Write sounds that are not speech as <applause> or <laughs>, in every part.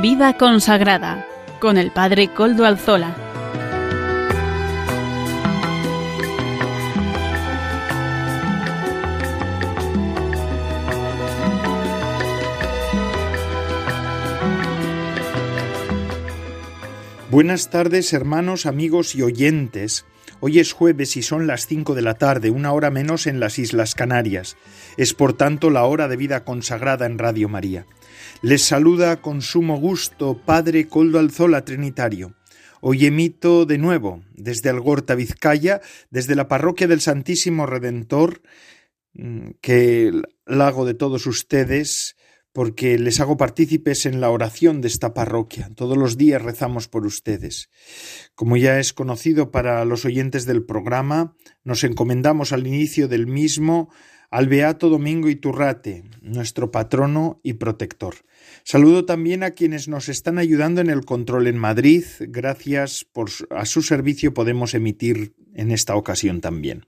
Vida consagrada con el Padre Coldo Alzola. Buenas tardes hermanos, amigos y oyentes. Hoy es jueves y son las cinco de la tarde, una hora menos en las Islas Canarias. Es por tanto la hora de vida consagrada en Radio María. Les saluda con sumo gusto Padre Coldo Alzola Trinitario. Hoy emito de nuevo desde Algorta, Vizcaya, desde la parroquia del Santísimo Redentor, mm, que la hago de todos ustedes porque les hago partícipes en la oración de esta parroquia. Todos los días rezamos por ustedes. Como ya es conocido para los oyentes del programa, nos encomendamos al inicio del mismo al Beato Domingo Iturrate, nuestro patrono y protector. Saludo también a quienes nos están ayudando en el control en Madrid. Gracias por a su servicio podemos emitir en esta ocasión también.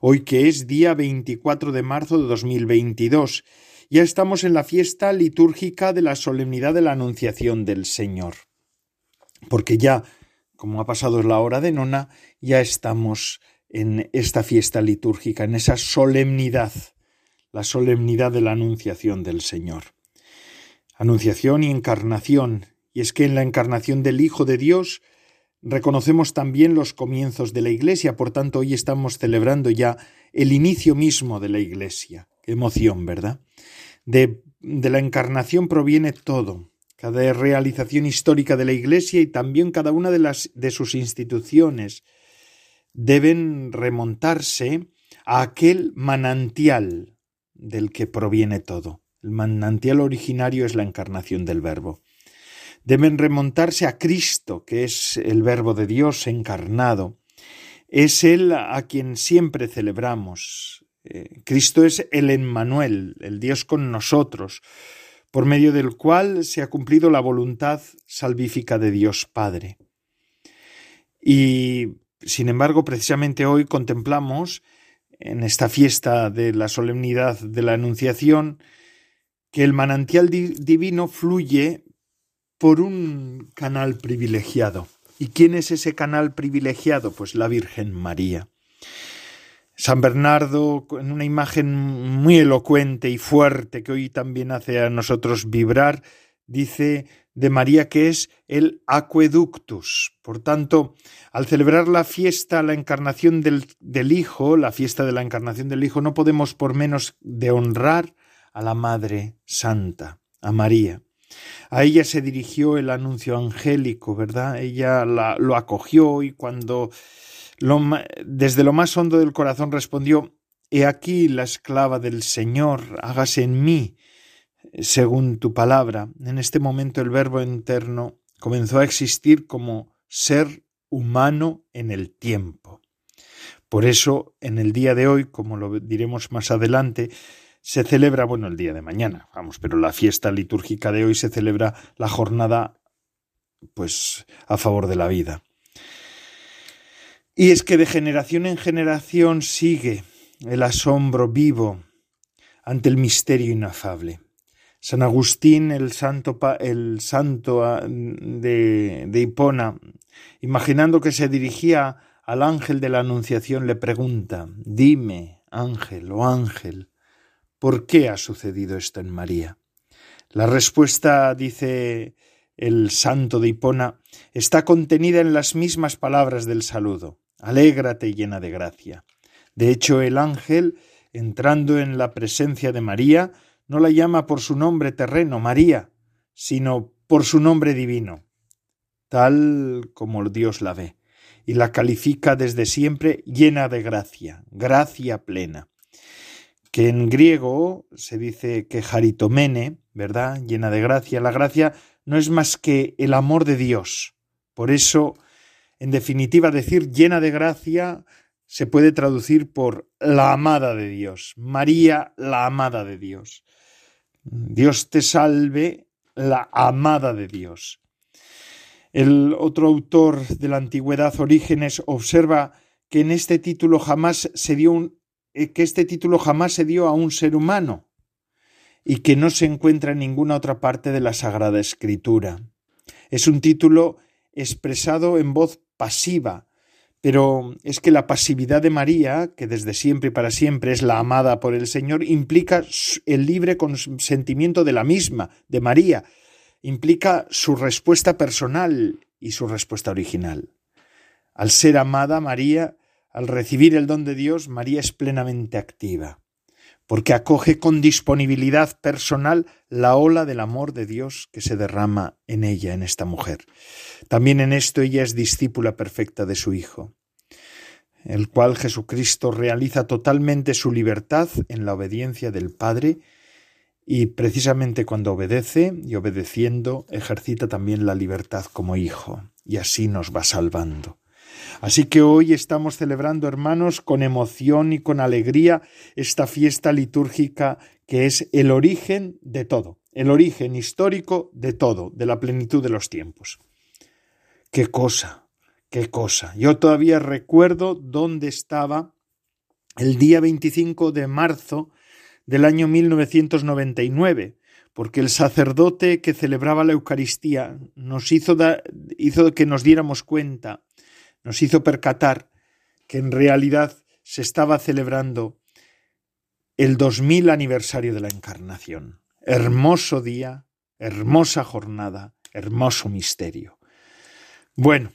Hoy que es día 24 de marzo de 2022 ya estamos en la fiesta litúrgica de la solemnidad de la Anunciación del Señor. Porque ya, como ha pasado la hora de nona, ya estamos en esta fiesta litúrgica, en esa solemnidad, la solemnidad de la Anunciación del Señor. Anunciación y encarnación, y es que en la encarnación del Hijo de Dios reconocemos también los comienzos de la Iglesia, por tanto hoy estamos celebrando ya el inicio mismo de la Iglesia. Qué emoción, ¿verdad? De, la encarnación proviene todo, cada realización histórica de la Iglesia y también cada una de, las, de sus instituciones deben remontarse a aquel manantial del que proviene todo. El manantial originario es la encarnación del Verbo. Deben remontarse a Cristo, que es el Verbo de Dios encarnado. Es Él a quien siempre celebramos, eh, Cristo es el Emmanuel, el Dios con nosotros, por medio del cual se ha cumplido la voluntad salvífica de Dios Padre. Y, sin embargo, precisamente hoy contemplamos, en esta fiesta de la solemnidad de la Anunciación, que el manantial divino fluye por un canal privilegiado. ¿Y quién es ese canal privilegiado? Pues la Virgen María. San Bernardo, en una imagen muy elocuente y fuerte que hoy también hace a nosotros vibrar, dice de María que es el aqueductus. Por tanto, al celebrar la fiesta, la encarnación del, del, Hijo, la fiesta de la encarnación del Hijo, no podemos por menos de honrar a la Madre Santa, a María. A ella se dirigió el anuncio angélico, ¿verdad? Ella la, lo acogió y cuando desde lo más hondo del corazón respondió He aquí la esclava del Señor, hágase en mí según tu palabra. En este momento el verbo interno comenzó a existir como ser humano en el tiempo. Por eso, en el día de hoy, como lo diremos más adelante, se celebra, bueno, el día de mañana, vamos, pero la fiesta litúrgica de hoy se celebra la jornada, pues, a favor de la vida. Y es que de generación en generación sigue el asombro vivo ante el misterio inafable. San Agustín, el santo, el santo ah, de, de Hipona, imaginando que se dirigía al ángel de la Anunciación, le pregunta, dime, ángel o ángel, ¿por qué ha sucedido esto en María? La respuesta, dice el santo de Hipona, está contenida en las mismas palabras del saludo. Alégrate llena de gracia. De hecho, el ángel, entrando en la presencia de María, no la llama por su nombre terreno, María, sino por su nombre divino, tal como Dios la ve, y la califica desde siempre llena de gracia, gracia plena que en griego se dice que jaritomene, ¿verdad? Llena de gracia. La gracia no es más que el amor de Dios. Por eso, en definitiva, decir llena de gracia se puede traducir por la amada de Dios. María, la amada de Dios. Dios te salve, la amada de Dios. El otro autor de la antigüedad, Orígenes, observa que en este título jamás se dio eh, que este título jamás se dio a un ser humano. y que no se encuentra en ninguna otra parte de la Sagrada Escritura. Es un título expresado en voz pasiva, pero es que la pasividad de María, que desde siempre y para siempre es la amada por el Señor, implica el libre consentimiento de la misma, de María, implica su respuesta personal y su respuesta original. Al ser amada María, al recibir el don de Dios, María es plenamente activa, porque acoge con disponibilidad personal la ola del amor de Dios que se derrama en ella, en esta mujer. También en esto ella es discípula perfecta de su Hijo, el cual Jesucristo realiza totalmente su libertad en la obediencia del Padre, y precisamente cuando obedece y obedeciendo ejercita también la libertad como hijo, y así nos va salvando. Así que hoy estamos celebrando, hermanos, con emoción y con alegría esta fiesta litúrgica que es el origen de todo, el origen histórico de todo, de la plenitud de los tiempos. Qué cosa, qué cosa. Yo todavía recuerdo dónde estaba el día 25 de marzo del año 1999, porque el sacerdote que celebraba la Eucaristía nos hizo, hizo que nos diéramos cuenta nos hizo percatar que en realidad se estaba celebrando el 2000 aniversario de la Encarnación. Hermoso día, hermosa jornada, hermoso misterio. Bueno,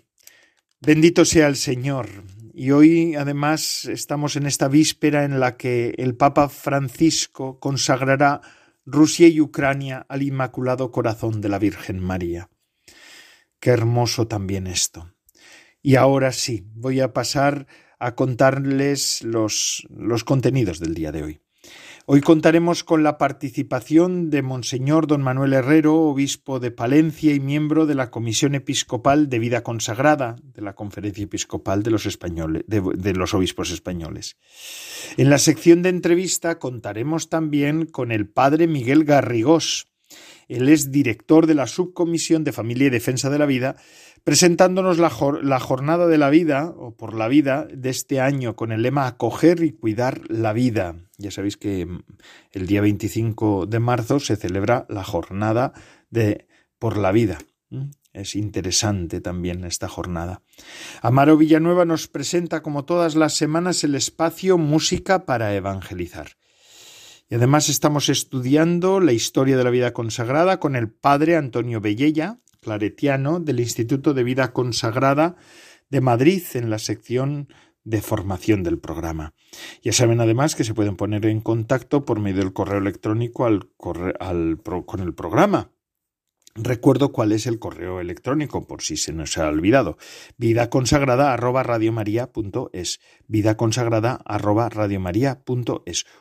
bendito sea el Señor. Y hoy además estamos en esta víspera en la que el Papa Francisco consagrará Rusia y Ucrania al Inmaculado Corazón de la Virgen María. Qué hermoso también esto. Y ahora sí, voy a pasar a contarles los, los contenidos del día de hoy. Hoy contaremos con la participación de Monseñor don Manuel Herrero, obispo de Palencia y miembro de la Comisión Episcopal de Vida Consagrada de la Conferencia Episcopal de los, españoles, de los Obispos Españoles. En la sección de entrevista contaremos también con el padre Miguel Garrigós. Es director de la Subcomisión de Familia y Defensa de la Vida presentándonos la, jornada de la vida, o por la vida, de este año, con el lema Acoger y cuidar la vida. Ya sabéis que mm, el día 25 de marzo se celebra la jornada de por la vida. Es interesante también esta jornada. Amaro Villanueva nos presenta, como todas las semanas, el espacio Música para Evangelizar. Y además estamos estudiando la historia de la vida consagrada con el padre Antonio Bellella, claretiano del Instituto de Vida Consagrada de Madrid en la sección de formación del programa. Ya saben además que se pueden poner en contacto por medio del correo electrónico al, con el programa Recuerdo cuál es el correo electrónico, por si se nos ha olvidado. Vida consagrada arroba. Vida consagrada arroba.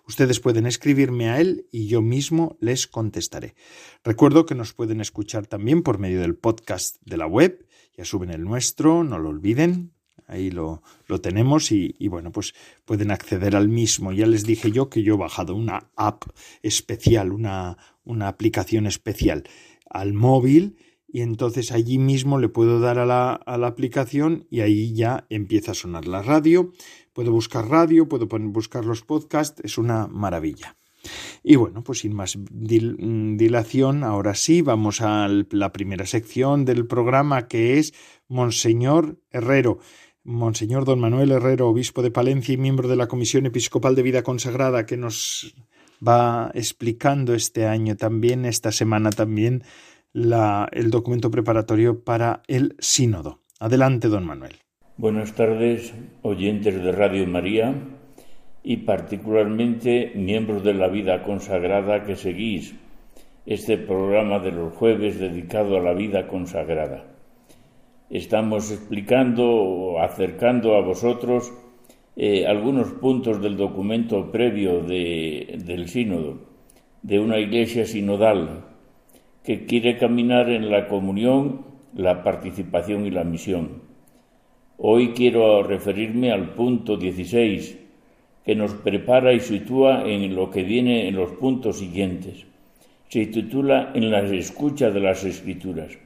Ustedes pueden escribirme a él y yo mismo les contestaré. Recuerdo que nos pueden escuchar también por medio del podcast de la web. Ya suben el nuestro, no lo olviden. Ahí lo, lo tenemos y, y bueno, pues pueden acceder al mismo. Ya les dije yo que yo he bajado una app especial, una, una aplicación especial al móvil y entonces allí mismo le puedo dar a la, a la, aplicación y ahí ya empieza a sonar la radio. Puedo buscar radio, puedo buscar los podcasts, es una maravilla. Y bueno, pues sin más dilación, ahora sí, vamos a la primera sección del programa que es Monseñor Herrero. Monseñor Don Manuel Herrero, obispo de Palencia y miembro de la Comisión Episcopal de Vida Consagrada, que nos va explicando este año también, esta semana también, el documento preparatorio para el sínodo. Adelante, don Manuel. Buenas tardes, oyentes de Radio María y particularmente miembros de la vida consagrada que seguís este programa de los jueves dedicado a la vida consagrada. Estamos explicando o acercando a vosotros eh, algunos puntos del documento previo del sínodo, de una iglesia sinodal que quiere caminar en la comunión, la participación y la misión. Hoy quiero referirme al punto 16, que nos prepara y sitúa en lo que viene en los puntos siguientes. Se titula En la escucha de las Escrituras.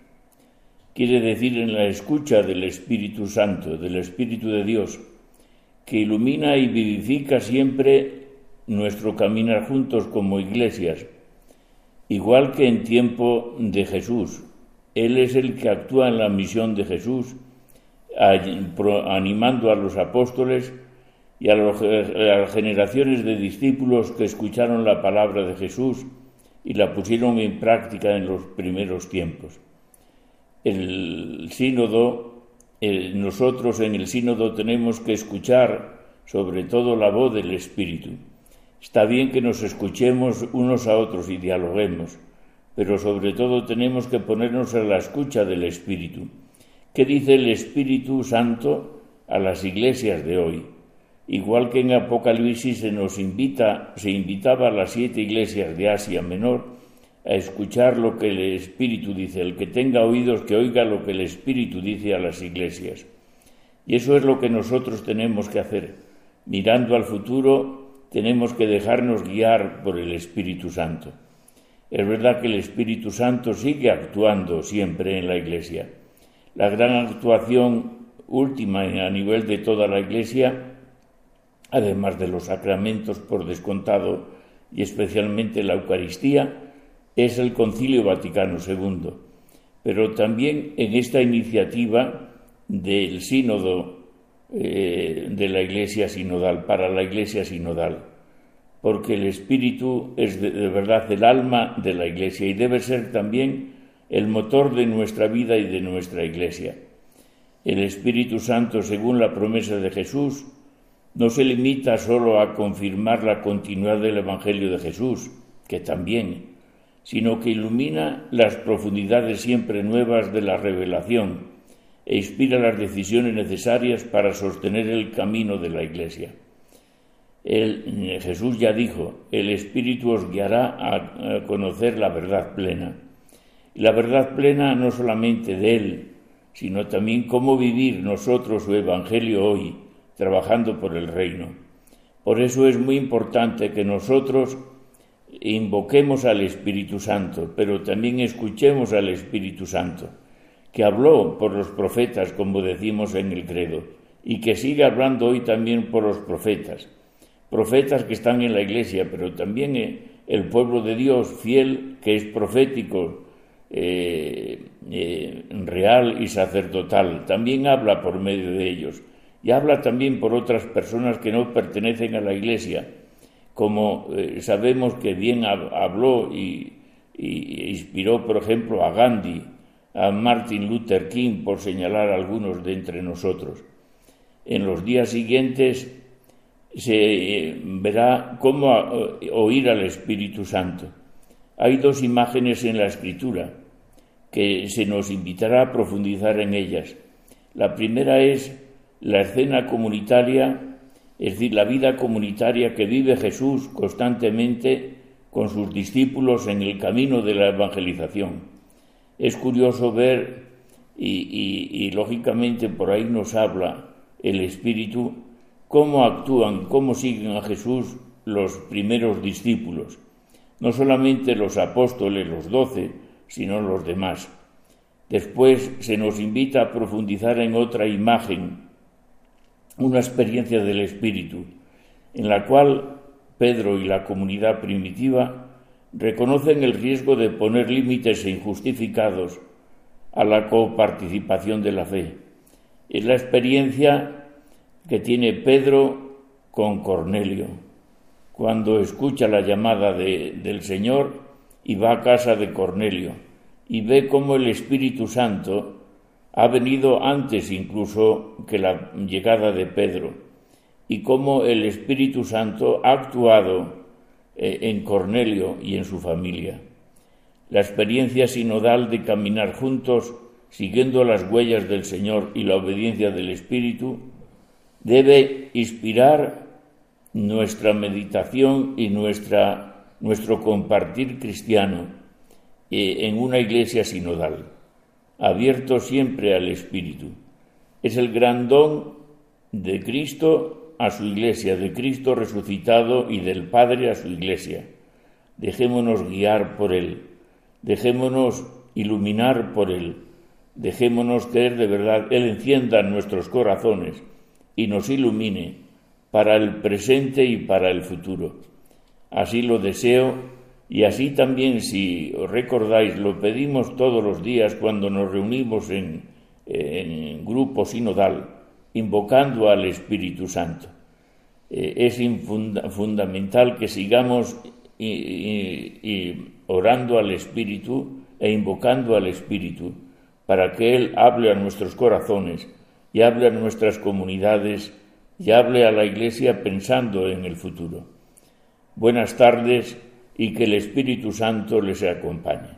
Quiere decir en la escucha del Espíritu Santo, del Espíritu de Dios, que ilumina y vivifica siempre nuestro caminar juntos como iglesias, igual que en tiempo de Jesús. Él es el que actúa en la misión de Jesús, animando a los apóstoles y a, las generaciones de discípulos que escucharon la palabra de Jesús y la pusieron en práctica en los primeros tiempos. El sínodo, nosotros en el sínodo tenemos que escuchar sobre todo la voz del Espíritu. Está bien que nos escuchemos unos a otros y dialoguemos, pero sobre todo tenemos que ponernos a la escucha del Espíritu. ¿Qué dice el Espíritu Santo a las iglesias de hoy? Igual que en Apocalipsis se nos invita, se invitaba a las siete iglesias de Asia Menor a escuchar lo que el Espíritu dice. El que tenga oídos que oiga lo que el Espíritu dice a las iglesias. Y eso es lo que nosotros tenemos que hacer. Mirando al futuro, tenemos que dejarnos guiar por el Espíritu Santo. Es verdad que el Espíritu Santo sigue actuando siempre en la Iglesia. La gran actuación última a nivel de toda la Iglesia además de los sacramentos por descontado y especialmente la Eucaristía, es el Concilio Vaticano II. Pero también en esta iniciativa del sínodo eh, de la Iglesia Sinodal, para la Iglesia Sinodal, porque el Espíritu es de, verdad el alma de la Iglesia y debe ser también el motor de nuestra vida y de nuestra Iglesia. El Espíritu Santo, según la promesa de Jesús, no se limita solo a confirmar la continuidad del Evangelio de Jesús, que también, sino que ilumina las profundidades siempre nuevas de la revelación e inspira las decisiones necesarias para sostener el camino de la Iglesia. Jesús ya dijo, el Espíritu os guiará a conocer la verdad plena. La verdad plena no solamente de Él, sino también cómo vivir nosotros su Evangelio hoy, trabajando por el reino. Por eso es muy importante que nosotros invoquemos al Espíritu Santo, pero también escuchemos al Espíritu Santo, que habló por los profetas, como decimos en el credo, y que sigue hablando hoy también por los profetas, profetas que están en la iglesia, pero también eh, el pueblo de Dios fiel, que es profético, eh, eh, real y sacerdotal, también habla por medio de ellos y habla también por otras personas que no pertenecen a la Iglesia, como eh, sabemos que bien habló y, inspiró, por ejemplo, a Gandhi, a Martin Luther King, por señalar algunos de entre nosotros. En los días siguientes se eh, verá cómo eh, oír al Espíritu Santo. Hay dos imágenes en la Escritura que se nos invitará a profundizar en ellas. La primera es la escena comunitaria, es decir, la vida comunitaria que vive Jesús constantemente con sus discípulos en el camino de la evangelización. Es curioso ver, y, lógicamente por ahí nos habla el Espíritu, cómo actúan, cómo siguen a Jesús los primeros discípulos, no solamente los apóstoles, los doce, sino los demás. Después se nos invita a profundizar en otra imagen una experiencia del Espíritu, en la cual Pedro y la comunidad primitiva reconocen el riesgo de poner límites injustificados a la coparticipación de la fe. Es la experiencia que tiene Pedro con Cornelio, cuando escucha la llamada del Señor y va a casa de Cornelio y ve cómo el Espíritu Santo ha venido antes incluso que la llegada de Pedro y cómo el Espíritu Santo ha actuado eh, en Cornelio y en su familia. La experiencia sinodal de caminar juntos siguiendo las huellas del Señor y la obediencia del Espíritu debe inspirar nuestra meditación y nuestro compartir cristiano eh, en una iglesia sinodal abierto siempre al Espíritu. Es el gran don de Cristo a su iglesia, de Cristo resucitado y del Padre a su iglesia. Dejémonos guiar por Él, dejémonos iluminar por Él, dejémonos que de verdad Él encienda nuestros corazones y nos ilumine para el presente y para el futuro. Así lo deseo Y así también, si os recordáis, lo pedimos todos los días cuando nos reunimos en, en grupo sinodal, invocando al Espíritu Santo. Eh, es fundamental que sigamos orando al Espíritu e invocando al Espíritu para que Él hable a nuestros corazones y hable a nuestras comunidades y hable a la Iglesia pensando en el futuro. Buenas tardes y que el Espíritu Santo les acompañe.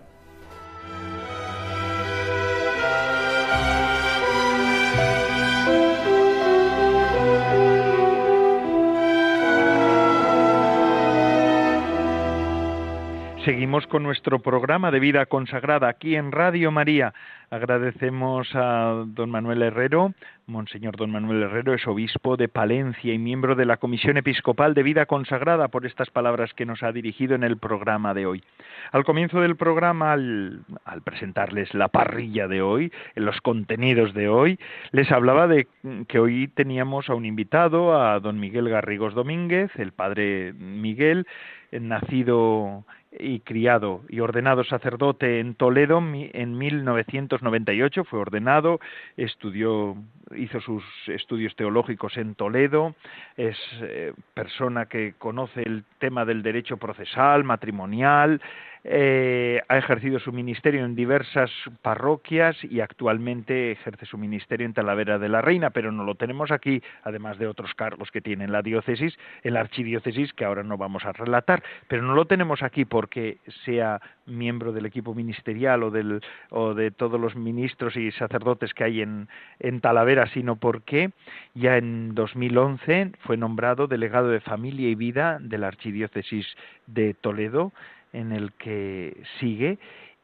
Con nuestro programa de vida consagrada aquí en Radio María. Agradecemos a don Manuel Herrero. Monseñor don Manuel Herrero es obispo de Palencia y miembro de la Comisión Episcopal de Vida Consagrada por estas palabras que nos ha dirigido en el programa de hoy. Al comienzo del programa, al, al presentarles la parrilla de hoy, los contenidos de hoy, les hablaba de que hoy teníamos a un invitado, a don Miguel Garrigos Domínguez, el padre Miguel, nacido y criado y ordenado sacerdote en Toledo en 1998, fue ordenado, estudió, hizo sus estudios teológicos en Toledo, es eh, persona que conoce el tema del derecho procesal, matrimonial, eh, ha ejercido su ministerio en diversas parroquias y actualmente ejerce su ministerio en Talavera de la Reina, pero no lo tenemos aquí, además de otros cargos que tiene en la diócesis, en la archidiócesis, que ahora no vamos a relatar, pero no lo tenemos aquí porque sea miembro del equipo ministerial o, del, o de todos los ministros y sacerdotes que hay en, en Talavera, sino porque ya en 2011 fue nombrado delegado de familia y vida de la archidiócesis de Toledo, en el que sigue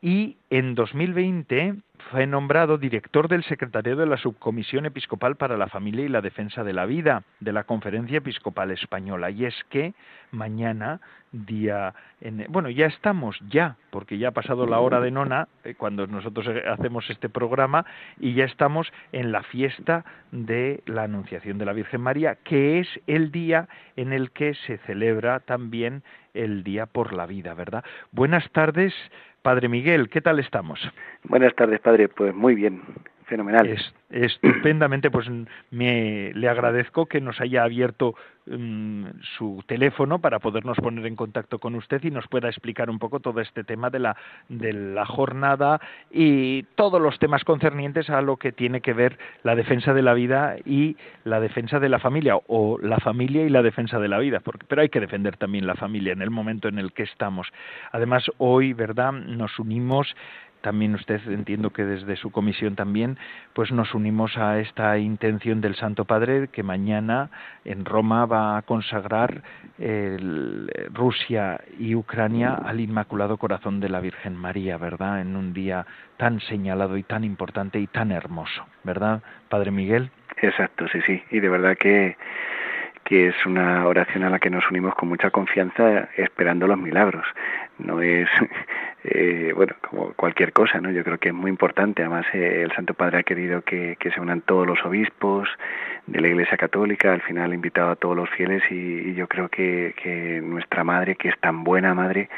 y en 2020 fue nombrado director del secretario de la Subcomisión Episcopal para la Familia y la Defensa de la Vida de la Conferencia Episcopal Española. Y es que mañana, día. bueno, ya estamos, ya, porque ya ha pasado la hora de nona, eh, cuando nosotros eh, hacemos este programa, y ya estamos en la fiesta de la Anunciación de la Virgen María, que es el día en el que se celebra también el Día por la Vida, ¿verdad? Buenas tardes, Padre Miguel, ¿qué tal estamos? Buenas tardes, Padre, pues muy bien, fenomenal. Es, estupendamente, pues me, le agradezco que nos haya abierto mm, su teléfono para podernos poner en contacto con usted y nos pueda explicar un poco todo este tema de la, de la jornada y todos los temas concernientes a lo que tiene que ver la defensa de la vida y la defensa de la familia o la familia y la defensa de la vida, porque, pero hay que defender también la familia en el momento en el que estamos. Además, hoy, ¿verdad?, nos unimos también usted entiendo que desde su comisión también pues nos unimos a esta intención del Santo Padre que mañana en Roma va a consagrar Rusia y Ucrania al Inmaculado Corazón de la Virgen María, ¿verdad? En un día tan señalado y tan importante y tan hermoso, ¿verdad, Padre Miguel? Exacto, sí, sí, y de verdad que que es una oración a la que nos unimos con mucha confianza esperando los milagros. No es, <laughs> eh, bueno, como cualquier cosa, ¿no? Yo creo que es muy importante. Además, eh, el Santo Padre ha querido que, se unan todos los obispos de la Iglesia Católica. Al final ha invitado a todos los fieles y, yo creo que, que, nuestra Madre, que es tan buena Madre,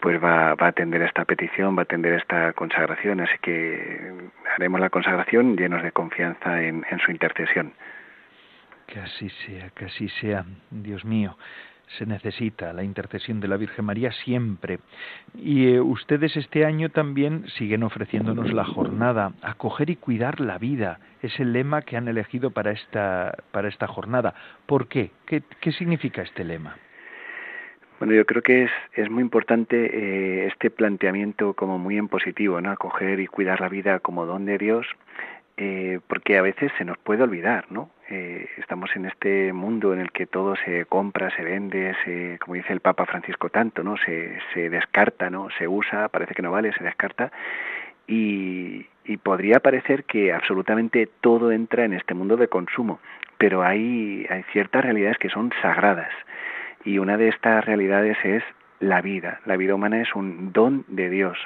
pues va, va a atender esta petición, va a atender esta consagración. Así que haremos la consagración llenos de confianza en su intercesión. Que así sea, que así sea, Dios mío. Se necesita la intercesión de la Virgen María siempre. Y eh, ustedes este año también siguen ofreciéndonos la jornada, acoger y cuidar la vida. Es el lema que han elegido para esta, para esta jornada. ¿Por qué? qué? ¿Qué significa este lema? Bueno, yo creo que es, es muy importante eh, este planteamiento como muy en positivo, ¿no? Acoger y cuidar la vida como don de Dios eh, porque a veces se nos puede olvidar, ¿no? Eh, estamos en este mundo en el que todo se compra, se vende, se, como dice el Papa Francisco tanto, ¿no? Se, se descarta, ¿no? Se usa, parece que no vale, se descarta y, y podría parecer que absolutamente todo entra en este mundo de consumo, pero hay, hay ciertas realidades que son sagradas y una de estas realidades es la vida. La vida humana es un don de Dios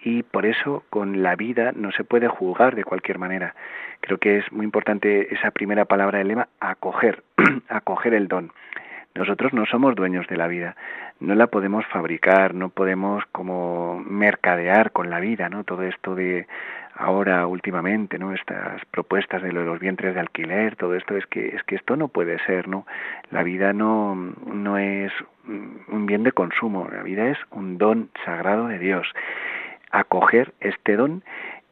y por eso con la vida no se puede juzgar de cualquier manera. Creo que es muy importante esa primera palabra del lema, acoger, <clears throat> acoger el don. Nosotros no somos dueños de la vida, no la podemos fabricar, no podemos como mercadear con la vida, ¿no? Todo esto de ahora últimamente, ¿no? Estas propuestas de los vientres de alquiler, todo esto es que es que esto no puede ser, ¿no? La vida no no es un bien de consumo, la vida es un don sagrado de Dios. Acoger este don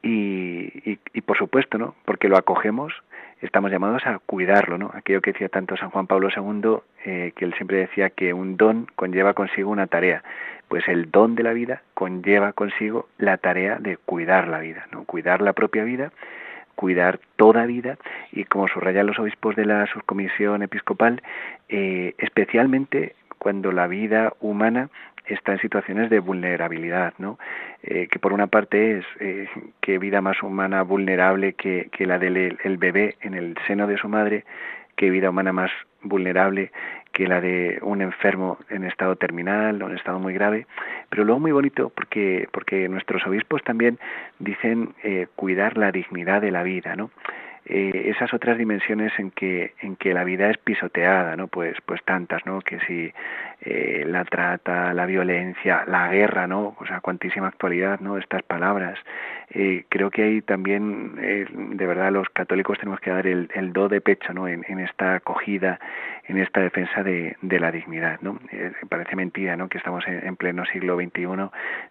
y, y, por supuesto, ¿no? Porque lo acogemos, estamos llamados a cuidarlo, ¿no? Aquello que decía tanto San Juan Pablo II, eh, que él siempre decía que un don conlleva consigo una tarea. Pues el don de la vida conlleva consigo la tarea de cuidar la vida, ¿no? Cuidar la propia vida, cuidar toda vida y como subrayan los obispos de la subcomisión episcopal, eh, especialmente cuando la vida humana está en situaciones de vulnerabilidad, ¿no? Eh, que por una parte es eh, que vida más humana vulnerable que, que la del el bebé en el seno de su madre, que vida humana más vulnerable que la de un enfermo en estado terminal o en estado muy grave, pero luego muy bonito porque porque nuestros obispos también dicen eh, cuidar la dignidad de la vida, ¿no? Eh, esas otras dimensiones en que en que la vida es pisoteada no pues pues tantas no que si eh, la trata la violencia la guerra no o sea cuantísima actualidad no estas palabras. Eh, creo que ahí también de verdad los católicos tenemos que dar el, el do de pecho no en, en esta acogida en esta defensa de, de la dignidad no parece mentira no que estamos en, en pleno siglo XXI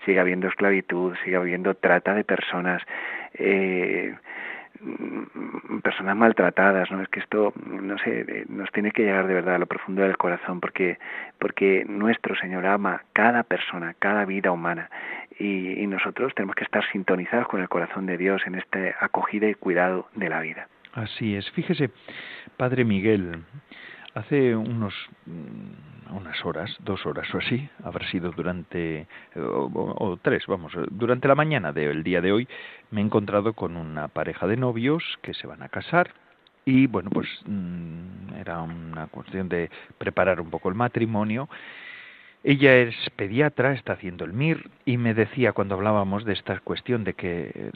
siga habiendo esclavitud siga habiendo trata de personas eh, personas maltratadas, ¿no? Es que esto, no sé, eh, nos tiene que llegar de verdad a lo profundo del corazón, porque, porque nuestro Señor ama cada persona, cada vida humana, y, y nosotros tenemos que estar sintonizados con el corazón de Dios en esta acogida y cuidado de la vida. Así es. Fíjese, Padre Miguel, Hace unos mm, unas horas, dos horas o así, habrá sido durante, o, tres, vamos, durante la mañana del día de hoy, me he encontrado con una pareja de novios que se van a casar y bueno, pues mm, era una cuestión de preparar un poco el matrimonio. Ella es pediatra, está haciendo el MIR y me decía cuando hablábamos de esta cuestión de que,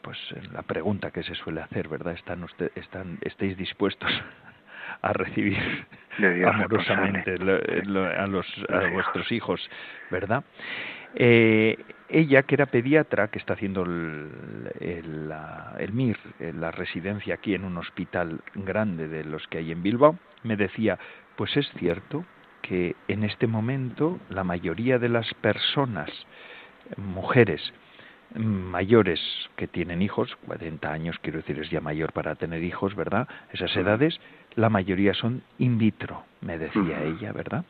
pues la pregunta que se suele hacer, ¿verdad? ¿Están usted, están, ¿Estáis dispuestos a recibir amorosamente a, los, a vuestros hijos, ¿verdad? Eh, ella, que era pediatra, que está haciendo el, el, el, MIR, la residencia aquí en un hospital grande de los que hay en Bilbao, me decía, pues es cierto que en este momento la mayoría de las personas, mujeres, mayores que tienen hijos, 40 años quiero decir es ya mayor para tener hijos, ¿verdad? Esas edades, la mayoría son in vitro, me decía ella, ¿verdad?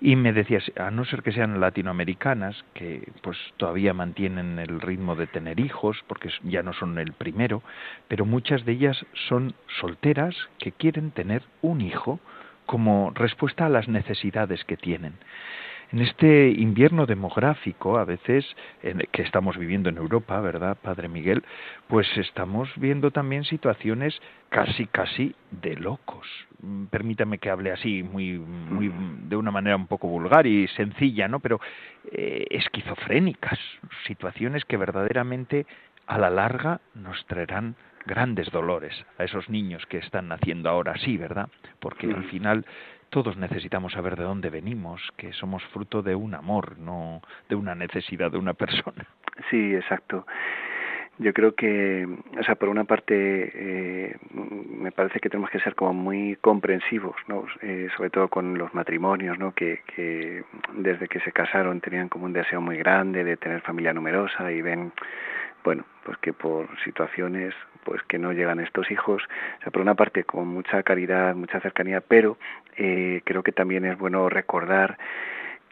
Y me decía, a no ser que sean latinoamericanas, que pues todavía mantienen el ritmo de tener hijos, porque ya no son el primero, pero muchas de ellas son solteras que quieren tener un hijo como respuesta a las necesidades que tienen. En este invierno demográfico, a veces, que estamos viviendo en Europa, ¿verdad, Padre Miguel? Pues estamos viendo también situaciones casi, casi de locos. Mm, permítame que hable así, muy, muy, de una manera un poco vulgar y sencilla, ¿no? Pero eh, esquizofrénicas, situaciones que verdaderamente a la larga nos traerán grandes dolores a esos niños que están naciendo ahora, sí, ¿verdad? Porque al final todos necesitamos saber de dónde venimos, que somos fruto de un amor, no de una necesidad de una persona. Sí, exacto. Yo creo que, o sea, por una parte, eh, me parece que tenemos que ser como muy comprensivos, ¿no? Eh, sobre todo con los matrimonios, ¿no? Que, que desde que se casaron tenían como un deseo muy grande de tener familia numerosa y ven bueno, pues que por situaciones pues que no llegan estos hijos, o sea, por una parte con mucha caridad, mucha cercanía, pero eh, creo que también es bueno recordar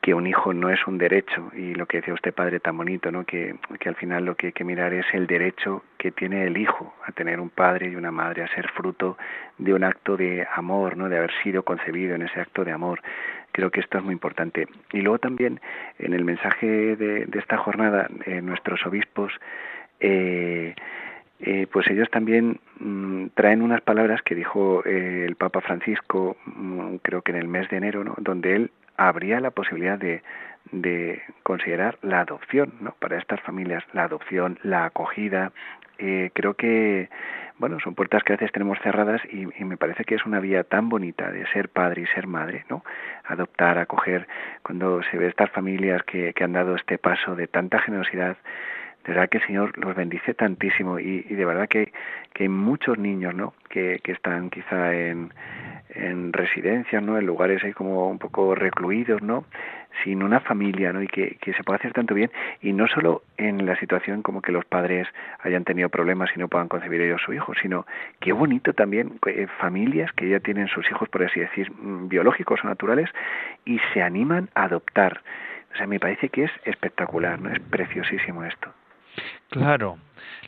que un hijo no es un derecho y lo que decía usted padre tan bonito no que, que al final lo que hay que mirar es el derecho que tiene el hijo a tener un padre y una madre a ser fruto de un acto de amor no de haber sido concebido en ese acto de amor. Creo que esto es muy importante. Y luego también en el mensaje de, de esta jornada eh, nuestros obispos eh, eh, pues ellos también mm, traen unas palabras que dijo eh, el Papa Francisco, mm, creo que en el mes de enero, ¿no? donde él habría la posibilidad de, de considerar la adopción ¿no? para estas familias, la adopción, la acogida. Eh, creo que bueno, son puertas que a veces tenemos cerradas y, me parece que es una vía tan bonita de ser padre y ser madre, ¿no? Adoptar, acoger, cuando se ve estas familias que, que han dado este paso de tanta generosidad, de verdad que el Señor los bendice tantísimo y, de verdad que, que hay muchos niños, ¿no? Que, que están quizá en, en residencias, ¿no? En lugares ahí como un poco recluidos, ¿no? Sin una familia, ¿no? Y que, que se puede hacer tanto bien y no solo en la situación como que los padres hayan tenido problemas y no puedan concebir ellos su hijo, sino qué bonito también eh, familias que ya tienen sus hijos, por así decir, mm, biológicos o naturales y se animan a adoptar. O sea, me parece que es espectacular, ¿no? Es preciosísimo esto. Claro,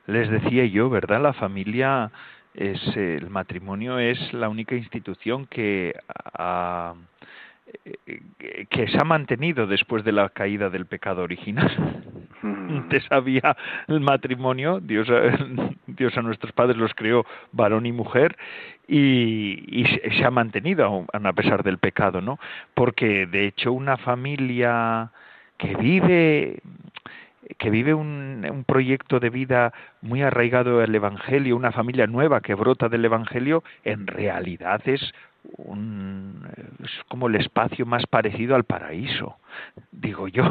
les decía yo, ¿verdad? La familia es el matrimonio es la única institución que ha, que se ha mantenido después de la caída del pecado original. Antes había el matrimonio, Dios, Dios a nuestros padres los creó varón y mujer y, y se ha mantenido a pesar del pecado, ¿no? Porque de hecho una familia que vive que vive un, un, proyecto de vida muy arraigado al Evangelio, una familia nueva que brota del Evangelio, en realidad es, un, es como el espacio más parecido al paraíso, digo yo.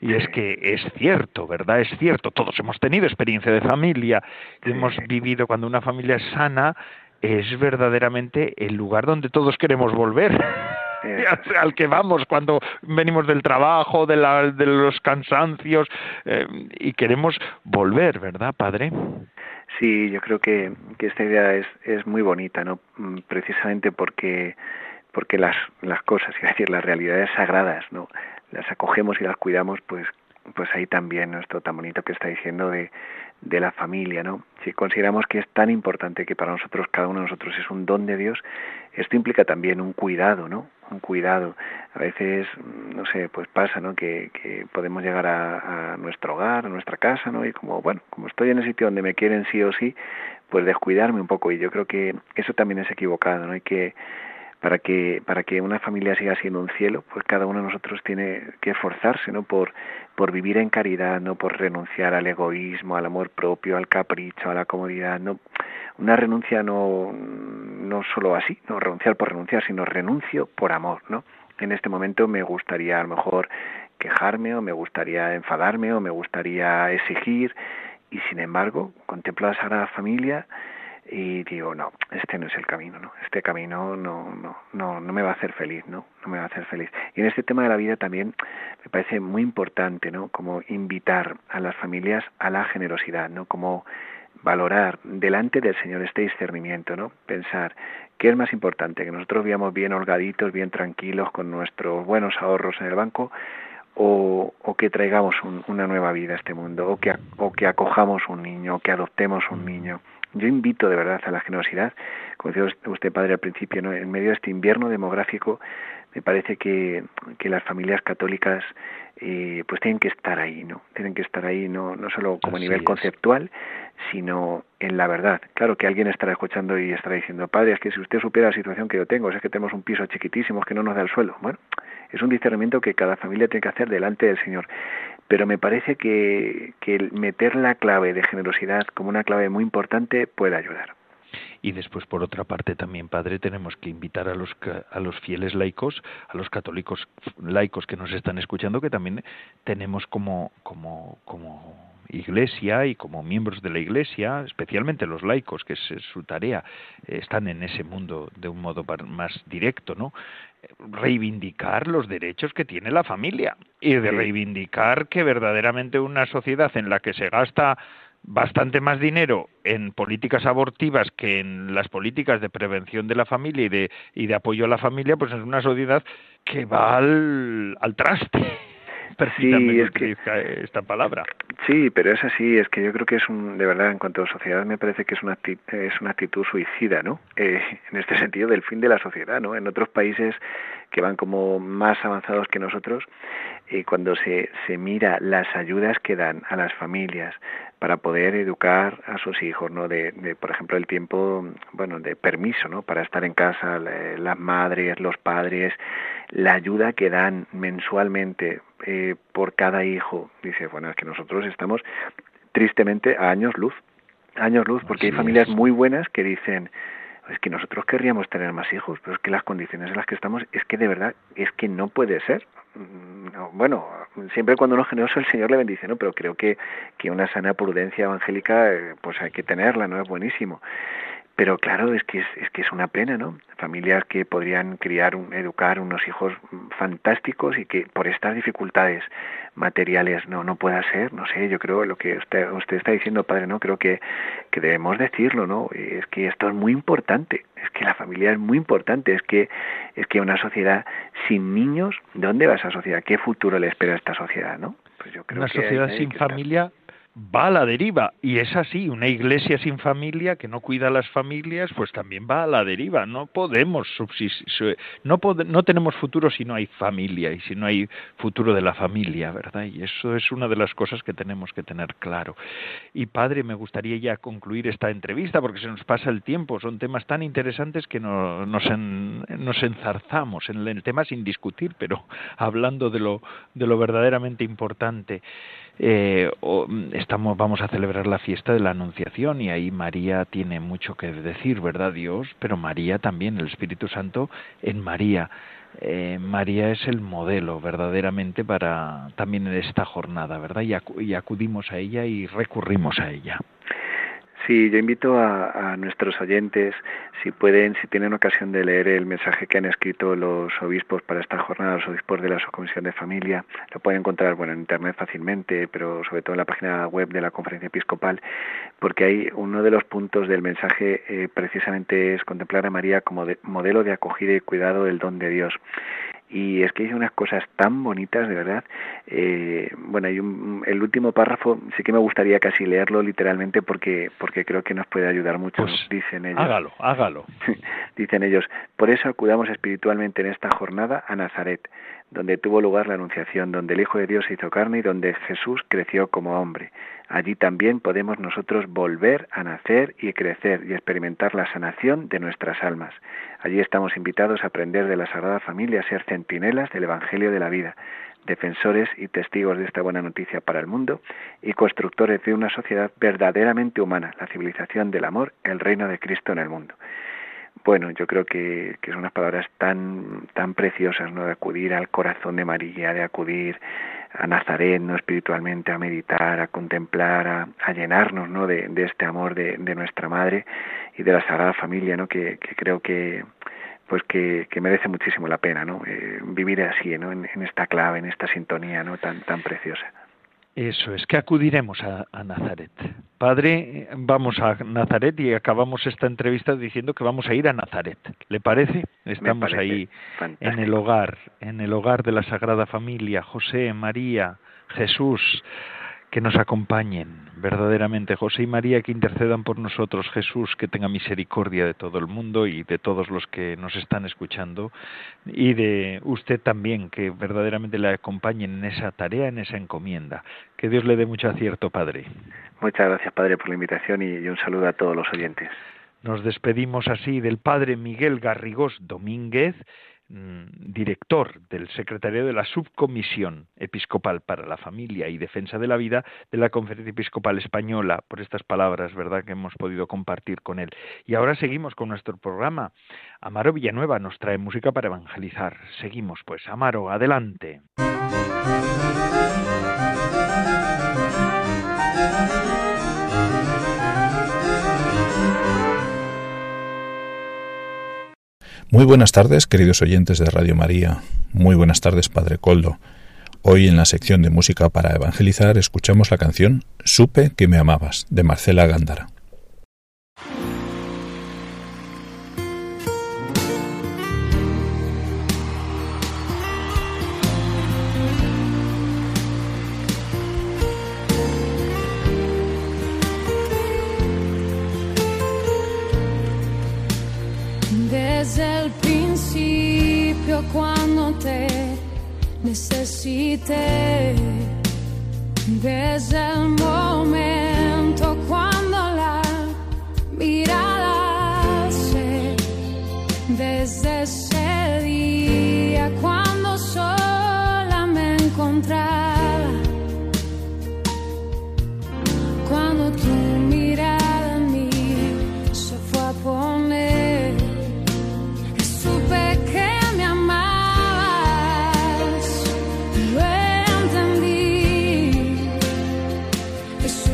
Y es que es cierto, ¿verdad? Es cierto, todos hemos tenido experiencia de familia, hemos vivido cuando una familia es sana, es verdaderamente el lugar donde todos queremos volver. <laughs> al que vamos cuando venimos del trabajo, de, la, de los cansancios eh, y queremos volver, ¿verdad, padre? Sí, yo creo que, que esta idea es, es muy bonita, ¿no? Mm, precisamente porque porque las, las cosas, <laughs> es decir, las realidades sagradas, ¿no? Las acogemos y las cuidamos, pues pues ahí también, ¿no? Esto tan bonito que está diciendo de, de la familia, ¿no? Si consideramos que es tan importante que para nosotros, cada uno de nosotros es un don de Dios, esto implica también un cuidado, ¿no? Un cuidado. A veces, no sé, pues pasa, ¿no? Que, que podemos llegar a, a, nuestro hogar, a nuestra casa, ¿no? Y como, bueno, como estoy en el sitio donde me quieren sí o sí, pues descuidarme un poco. Y yo creo que eso también es equivocado, ¿no? Hay que para que para que una familia siga siendo un cielo pues cada uno de nosotros tiene que esforzarse no por por vivir en caridad no por renunciar al egoísmo al amor propio al capricho a la comodidad no una renuncia no no solo así no renunciar por renunciar sino renuncio por amor no en este momento me gustaría a lo mejor quejarme o me gustaría enfadarme o me gustaría exigir y sin embargo contemplo a esa Familia y digo no este no es el camino no este camino no no no no me va a hacer feliz no no me va a hacer feliz y en este tema de la vida también me parece muy importante no como invitar a las familias a la generosidad no como valorar delante del Señor este discernimiento no pensar qué es más importante que nosotros vivamos bien holgaditos bien tranquilos con nuestros buenos ahorros en el banco o, o que traigamos una nueva vida a este mundo o que o que acojamos un niño o que adoptemos un niño yo invito de verdad a la generosidad, como decía usted padre al principio, ¿no? en medio de este invierno demográfico, me parece que, que las familias católicas eh, pues tienen que estar ahí, ¿no? Tienen que estar ahí no, no solo como a nivel conceptual, sino en la verdad. Claro que alguien estará escuchando y estará diciendo, padre, es que si usted supiera la situación que yo tengo, es que tenemos un piso chiquitísimo que no nos da el suelo. Bueno, es un discernimiento que cada familia tiene que hacer delante del Señor pero me parece que, que meter la clave de generosidad como una clave muy importante puede ayudar. Y después, por otra parte, también, Padre, tenemos que invitar a los, a los fieles laicos, a los católicos laicos que nos están escuchando, que también tenemos como, como, como iglesia y como miembros de la iglesia, especialmente los laicos, que es su tarea, están en ese mundo de un modo más directo, ¿no? Reivindicar los derechos que tiene la familia y de reivindicar que verdaderamente una sociedad en la que se gasta bastante más dinero en políticas abortivas que en las políticas de prevención de la familia y de, y de apoyo a la familia, pues es una sociedad que va al, al traste sí, es que esta palabra. Sí, pero es así, es que yo creo que es un, de verdad, en cuanto a sociedad, me parece que es una, es una actitud suicida, ¿no? Eh, en este sentido, del fin de la sociedad, ¿no? En otros países que van como más avanzados que nosotros, eh, cuando se, se mira las ayudas que dan a las familias para poder educar a sus hijos, ¿no? De, de, por ejemplo, el tiempo, bueno, de permiso, ¿no? Para estar en casa, las madres, los padres, la ayuda que dan mensualmente eh, por cada hijo. Dice, bueno, es que nosotros estamos tristemente a años luz años luz, porque hay familias muy buenas que dicen, es que nosotros querríamos tener más hijos, pero es que las condiciones en las que estamos, es que de verdad, es que no puede ser. Mm, bueno, siempre cuando uno es generoso el Señor le bendice, ¿no? Pero creo que, que una sana prudencia evangélica, eh, pues hay que tenerla, ¿no? Es buenísimo. Pero claro, es que es, es, que es una pena, ¿no? Familias que podrían criar, un, educar unos hijos fantásticos y que por estas dificultades materiales no no pueda ser, no sé, yo creo lo que usted, usted está diciendo, padre, no creo que, que debemos decirlo, ¿no? Es que esto es muy importante, es que la familia es muy importante, es que es que una sociedad sin niños, ¿dónde va esa sociedad? ¿Qué futuro le espera a esta sociedad, no? Pues yo creo una sociedad sin familia va a la deriva. Y es así, una iglesia sin familia que no cuida a las familias, pues también va a la deriva. No podemos subsistir, no, no tenemos futuro si no hay familia y si no hay futuro de la familia, ¿verdad? Y eso es una de las cosas que tenemos que tener claro. Y padre, me gustaría ya concluir esta entrevista porque se nos pasa el tiempo. Son temas tan interesantes que nos, nos enzarzamos en el tema sin discutir, pero hablando de lo, de lo verdaderamente importante eh, estamos, vamos a celebrar la fiesta de la Anunciación y ahí María tiene mucho que decir, ¿verdad Dios? Pero María también, el Espíritu Santo en María. Eh, María es el modelo verdaderamente para también en esta jornada, ¿verdad? y acudimos a ella y recurrimos a ella. Sí, yo invito a, nuestros oyentes, si pueden, si tienen ocasión de leer el mensaje que han escrito los obispos para esta jornada, los obispos de la Subcomisión de Familia, lo pueden encontrar bueno en internet fácilmente, pero sobre todo en la página web de la Conferencia Episcopal, porque hay uno de los puntos del mensaje eh, precisamente es contemplar a María como modelo de acogida y cuidado del don de Dios y es que hay unas cosas tan bonitas, de verdad. Eh, bueno, hay un, el último párrafo sí que me gustaría casi leerlo literalmente porque porque creo que nos puede ayudar mucho. Pues dicen ellos. Hágalo, hágalo. <laughs> dicen ellos. Por eso acudamos espiritualmente en esta jornada a Nazaret, donde tuvo lugar la Anunciación, donde el Hijo de Dios se hizo carne y donde Jesús creció como hombre. Allí también podemos nosotros volver a nacer y crecer y experimentar la sanación de nuestras almas. Allí estamos invitados a aprender de la Sagrada Familia, a ser centinelas del Evangelio de la vida, defensores y testigos de esta buena noticia para el mundo y constructores de una sociedad verdaderamente humana, la civilización del amor, el reino de Cristo en el mundo. Bueno, yo creo que, que son unas palabras tan, tan preciosas, ¿no? De acudir al corazón de María, de acudir a Nazaret, ¿no? espiritualmente, a meditar, a contemplar, a, llenarnos ¿no? de, este amor de, nuestra madre y de la Sagrada Familia, ¿no? que, creo que pues que, merece muchísimo la pena ¿no? Eh, vivir así, ¿no? En, en, esta clave, en esta sintonía ¿no? tan, tan preciosa. Eso es, que acudiremos a, Nazaret. Padre, vamos a Nazaret y acabamos esta entrevista diciendo que vamos a ir a Nazaret. ¿Le parece? Estamos ahí en el hogar, en el hogar de la Sagrada Familia, José, María, Jesús, que nos acompañen verdaderamente José y María, que intercedan por nosotros, Jesús, que tenga misericordia de todo el mundo y de todos los que nos están escuchando, y de usted también, que verdaderamente le acompañen en esa tarea, en esa encomienda. Que Dios le dé mucho acierto, Padre. Muchas gracias, Padre, por la invitación y un saludo a todos los oyentes. Nos despedimos así del Padre Miguel Garrigós Domínguez, director del secretario de la Subcomisión Episcopal para la Familia y Defensa de la Vida de la Conferencia Episcopal Española, por estas palabras, ¿verdad?, que hemos podido compartir con él. Y ahora seguimos con nuestro programa. Amaro Villanueva nos trae música para evangelizar. Seguimos, pues. Amaro, adelante. Muy buenas tardes, queridos oyentes de Radio María. Muy buenas tardes, Padre Coldo. Hoy en la sección de música para evangelizar escuchamos la canción Supe que me amabas de Marcela Gándara. Necesité desde el momento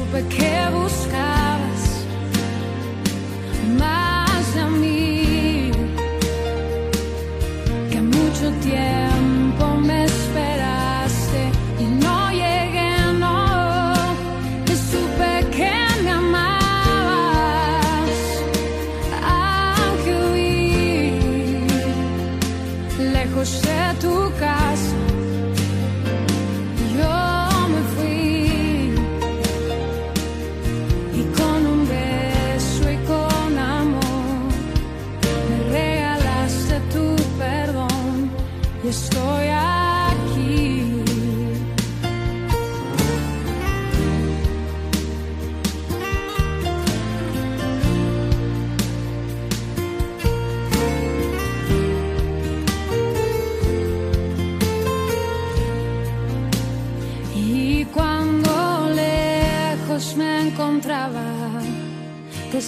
supe qué.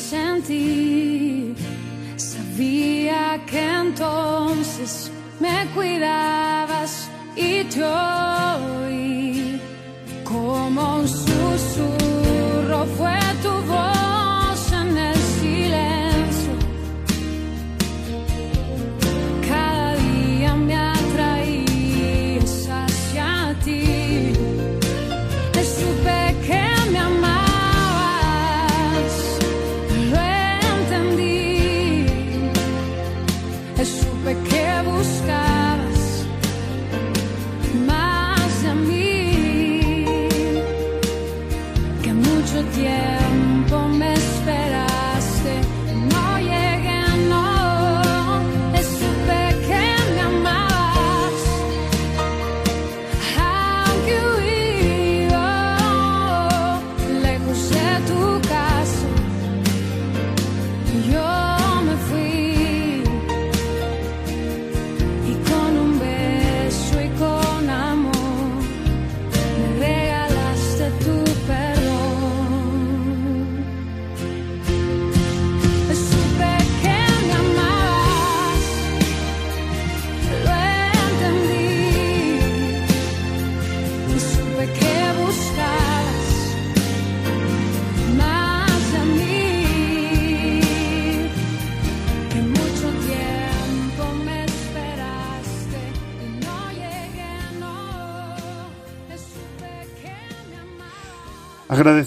sentí.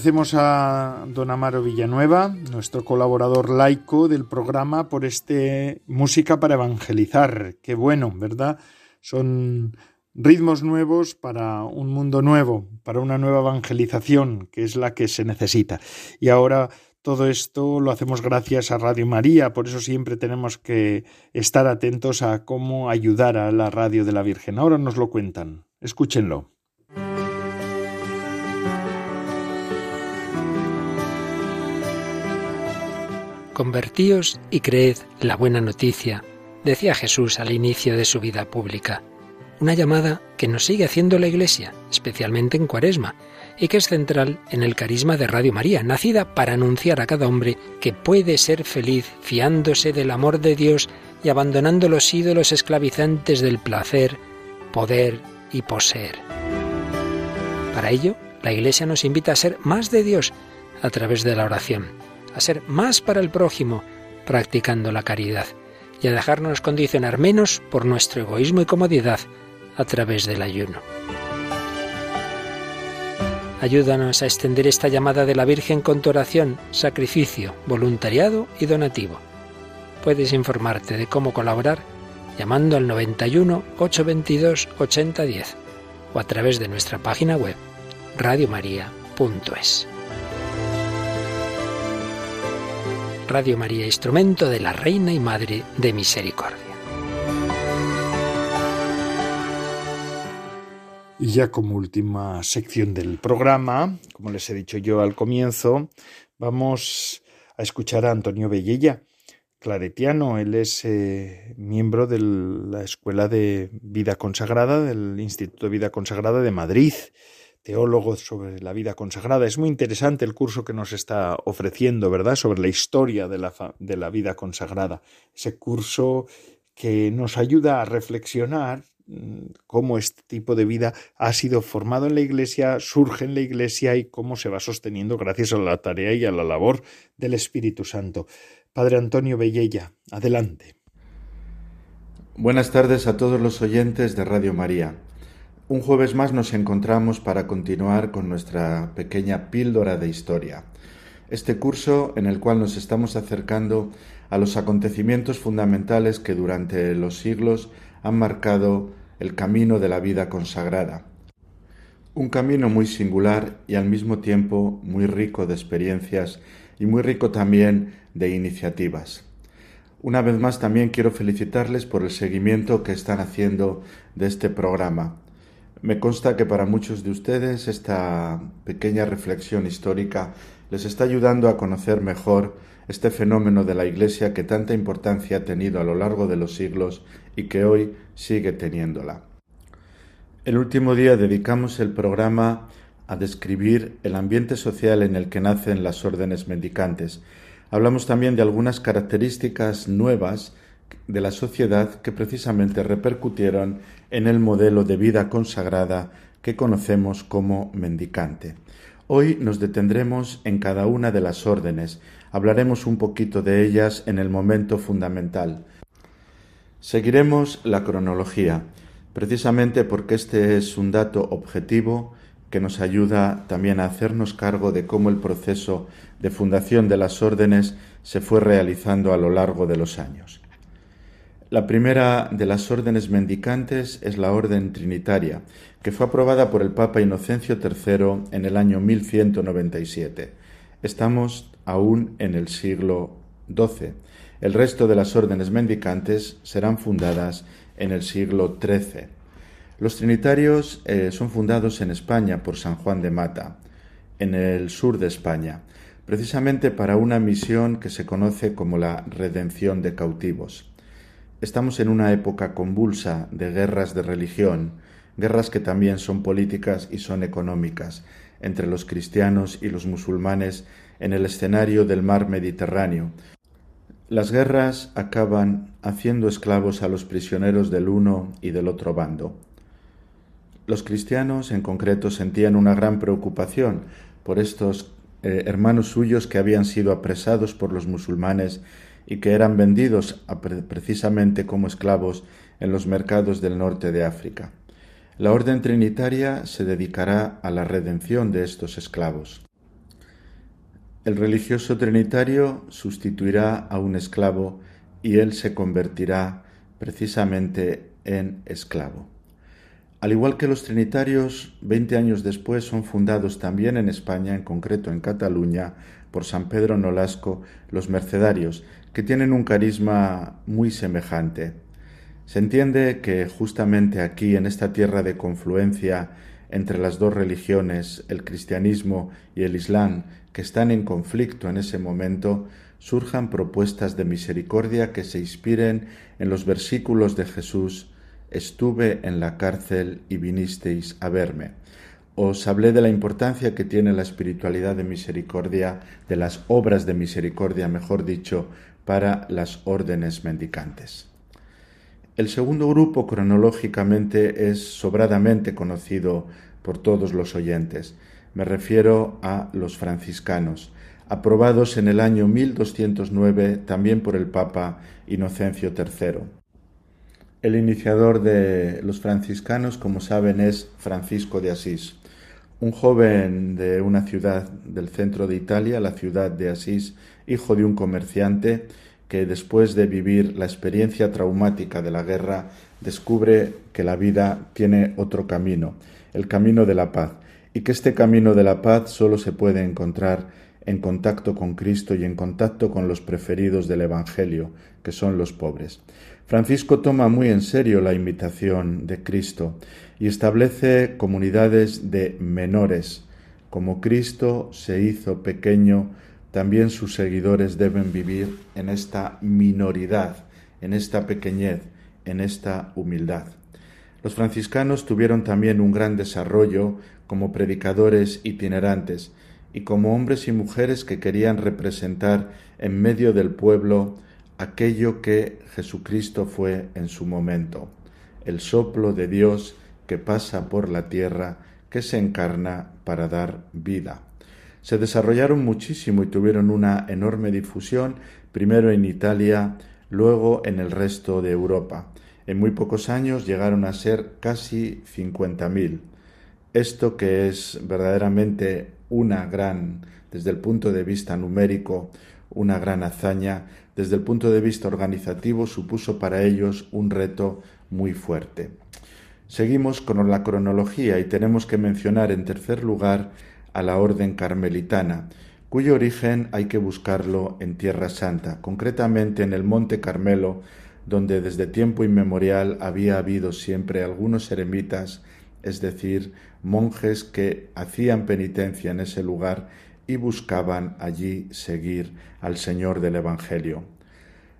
Agradecemos a don Amaro Villanueva, nuestro colaborador laico del programa, por este Música para Evangelizar. Qué bueno, ¿verdad? Son ritmos nuevos para un mundo nuevo, para una nueva evangelización, que es la que se necesita. Y ahora todo esto lo hacemos gracias a Radio María, por eso siempre tenemos que estar atentos a cómo ayudar a la radio de la Virgen. Ahora nos lo cuentan. Escúchenlo. Convertíos y creed la buena noticia, decía Jesús al inicio de su vida pública. Una llamada que nos sigue haciendo la Iglesia, especialmente en Cuaresma, y que es central en el carisma de Radio María, nacida para anunciar a cada hombre que puede ser feliz fiándose del amor de Dios y abandonando los ídolos esclavizantes del placer, poder y poseer. Para ello, la Iglesia nos invita a ser más de Dios a través de la oración, a ser más para el prójimo practicando la caridad y a dejarnos condicionar menos por nuestro egoísmo y comodidad a través del ayuno. Ayúdanos a extender esta llamada de la Virgen con tu oración, sacrificio, voluntariado y donativo. Puedes informarte de cómo colaborar llamando al 91 822 8010 o a través de nuestra página web radiomaria.es. Radio María, instrumento de la Reina y Madre de Misericordia. Y ya como última sección del programa, como les he dicho yo al comienzo, vamos a escuchar a Antonio Bellella, claretiano. Él es eh, miembro de la Escuela de Vida Consagrada, del Instituto de Vida Consagrada de Madrid, teólogo sobre la vida consagrada. Es muy interesante el curso que nos está ofreciendo, ¿verdad?, sobre la historia de la, de la vida consagrada. Ese curso que nos ayuda a reflexionar cómo este tipo de vida ha sido formado en la Iglesia, surge en la Iglesia y cómo se va sosteniendo gracias a la tarea y a la labor del Espíritu Santo. Padre Antonio Bellella, adelante. Buenas tardes a todos los oyentes de Radio María. Un jueves más nos encontramos para continuar con nuestra pequeña píldora de historia. Este curso en el cual nos estamos acercando a los acontecimientos fundamentales que durante los siglos han marcado el camino de la vida consagrada. Un camino muy singular y al mismo tiempo muy rico de experiencias y muy rico también de iniciativas. Una vez más también quiero felicitarles por el seguimiento que están haciendo de este programa. Me consta que para muchos de ustedes esta pequeña reflexión histórica les está ayudando a conocer mejor este fenómeno de la Iglesia que tanta importancia ha tenido a lo largo de los siglos y que hoy sigue teniéndola. El último día dedicamos el programa a describir el ambiente social en el que nacen las órdenes mendicantes, Hablamos también de algunas características nuevas de la sociedad que precisamente repercutieron en el modelo de vida consagrada que conocemos como mendicante. Hoy nos detendremos en cada una de las órdenes, hablaremos un poquito de ellas en el momento fundamental. Seguiremos la cronología, precisamente porque este es un dato objetivo que nos ayuda también a hacernos cargo de cómo el proceso de fundación de las órdenes se fue realizando a lo largo de los años. La primera de las órdenes mendicantes es la Orden Trinitaria, que fue aprobada por el Papa Inocencio III en el año 1197. Estamos aún en el siglo XII. El resto de las órdenes mendicantes serán fundadas en el siglo XIII. Los trinitarios eh, son fundados en España por San Juan de Mata, en el sur de España, precisamente para una misión que se conoce como la redención de cautivos. Estamos en una época convulsa de guerras de religión, guerras que también son políticas y son económicas, entre los cristianos y los musulmanes en el escenario del mar Mediterráneo. Las guerras acaban haciendo esclavos a los prisioneros del uno y del otro bando. Los cristianos en concreto sentían una gran preocupación por estos eh, hermanos suyos que habían sido apresados por los musulmanes y que eran vendidos precisamente como esclavos en los mercados del norte de África. La orden trinitaria se dedicará a la redención de estos esclavos. El religioso trinitario sustituirá a un esclavo y él se convertirá precisamente en esclavo. Al igual que los trinitarios, veinte años después son fundados también en España, en concreto en Cataluña, por San Pedro Nolasco, los mercedarios, que tienen un carisma muy semejante. Se entiende que justamente aquí, en esta tierra de confluencia entre las dos religiones, el cristianismo y el islam, que están en conflicto en ese momento, surjan propuestas de misericordia que se inspiren en los versículos de Jesús, estuve en la cárcel y vinisteis a verme. Os hablé de la importancia que tiene la espiritualidad de misericordia, de las obras de misericordia, mejor dicho, para las órdenes mendicantes. El segundo grupo cronológicamente es sobradamente conocido por todos los oyentes. Me refiero a los franciscanos, aprobados en el año 1209 también por el Papa Inocencio III. El iniciador de los franciscanos, como saben, es Francisco de Asís, un joven de una ciudad del centro de Italia, la ciudad de Asís, hijo de un comerciante que después de vivir la experiencia traumática de la guerra descubre que la vida tiene otro camino, el camino de la paz, y que este camino de la paz solo se puede encontrar en contacto con Cristo y en contacto con los preferidos del Evangelio, que son los pobres. Francisco toma muy en serio la imitación de Cristo y establece comunidades de menores. Como Cristo se hizo pequeño, también sus seguidores deben vivir en esta minoridad, en esta pequeñez, en esta humildad. Los franciscanos tuvieron también un gran desarrollo como predicadores itinerantes y como hombres y mujeres que querían representar en medio del pueblo aquello que Jesucristo fue en su momento, el soplo de Dios que pasa por la tierra, que se encarna para dar vida se desarrollaron muchísimo y tuvieron una enorme difusión, primero en Italia, luego en el resto de Europa. En muy pocos años llegaron a ser casi 50.000. Esto que es verdaderamente una gran, desde el punto de vista numérico, una gran hazaña, desde el punto de vista organizativo supuso para ellos un reto muy fuerte. Seguimos con la cronología y tenemos que mencionar en tercer lugar a la orden carmelitana, cuyo origen hay que buscarlo en Tierra Santa, concretamente en el Monte Carmelo, donde desde tiempo inmemorial había habido siempre algunos eremitas, es decir, monjes que hacían penitencia en ese lugar y buscaban allí seguir al Señor del Evangelio.